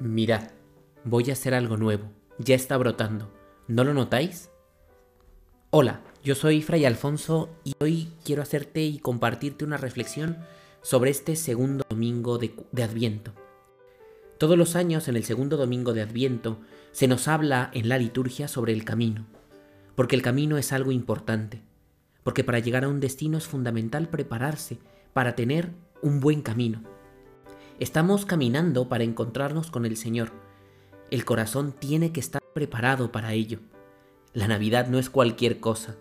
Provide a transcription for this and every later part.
Mirad, voy a hacer algo nuevo. Ya está brotando. ¿No lo notáis? Hola, yo soy Fray Alfonso y hoy quiero hacerte y compartirte una reflexión sobre este segundo domingo de, de, Adviento. Todos los años en el segundo domingo de Adviento se nos habla en la liturgia sobre el camino, porque el camino es algo importante, porque para llegar a un destino es fundamental prepararse para tener un buen camino. Estamos caminando para encontrarnos con el Señor. El corazón tiene que estar preparado para ello. La Navidad no es cualquier cosa.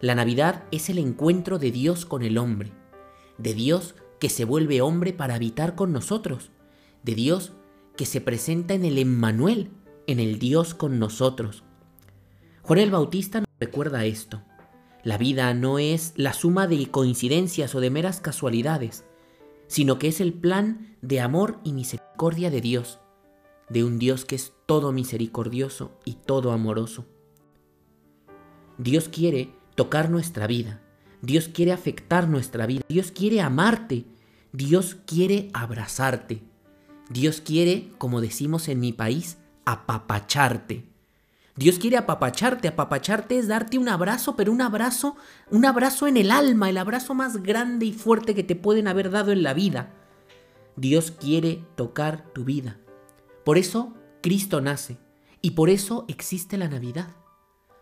La Navidad es el encuentro de Dios con el hombre, de Dios que se vuelve hombre para habitar con nosotros, de Dios que se presenta en el Emmanuel, en el Dios con nosotros. Juan el Bautista nos recuerda esto. La vida no es la suma de coincidencias o de meras casualidades sino que es el plan de amor y misericordia de Dios, de un Dios que es todo misericordioso y todo amoroso. Dios quiere tocar nuestra vida, Dios quiere afectar nuestra vida, Dios quiere amarte, Dios quiere abrazarte, Dios quiere, como decimos en mi país, apapacharte. Dios quiere apapacharte, apapacharte es darte un abrazo, pero un abrazo, un abrazo en el alma, el abrazo más grande y fuerte que te pueden haber dado en la vida. Dios quiere tocar tu vida. Por eso Cristo nace y por eso existe la Navidad,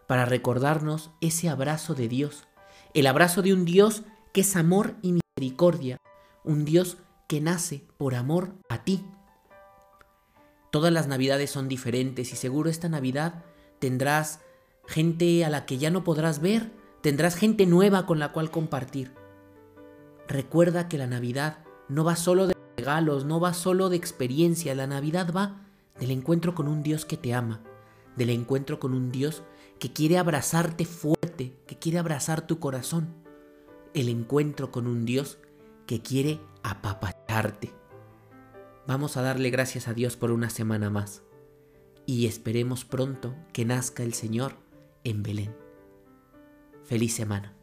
para recordarnos ese abrazo de Dios, el abrazo de un Dios que es amor y misericordia, un Dios que nace por amor a ti. Todas las Navidades son diferentes y seguro esta Navidad tendrás gente a la que ya no podrás ver, tendrás gente nueva con la cual compartir. Recuerda que la Navidad no va solo de regalos, no va solo de experiencia, la Navidad va del encuentro con un Dios que te ama, del encuentro con un Dios que quiere abrazarte fuerte, que quiere abrazar tu corazón, el encuentro con un Dios que quiere apapacharte. Vamos a darle gracias a Dios por una semana más y esperemos pronto que nazca el Señor en Belén. Feliz semana.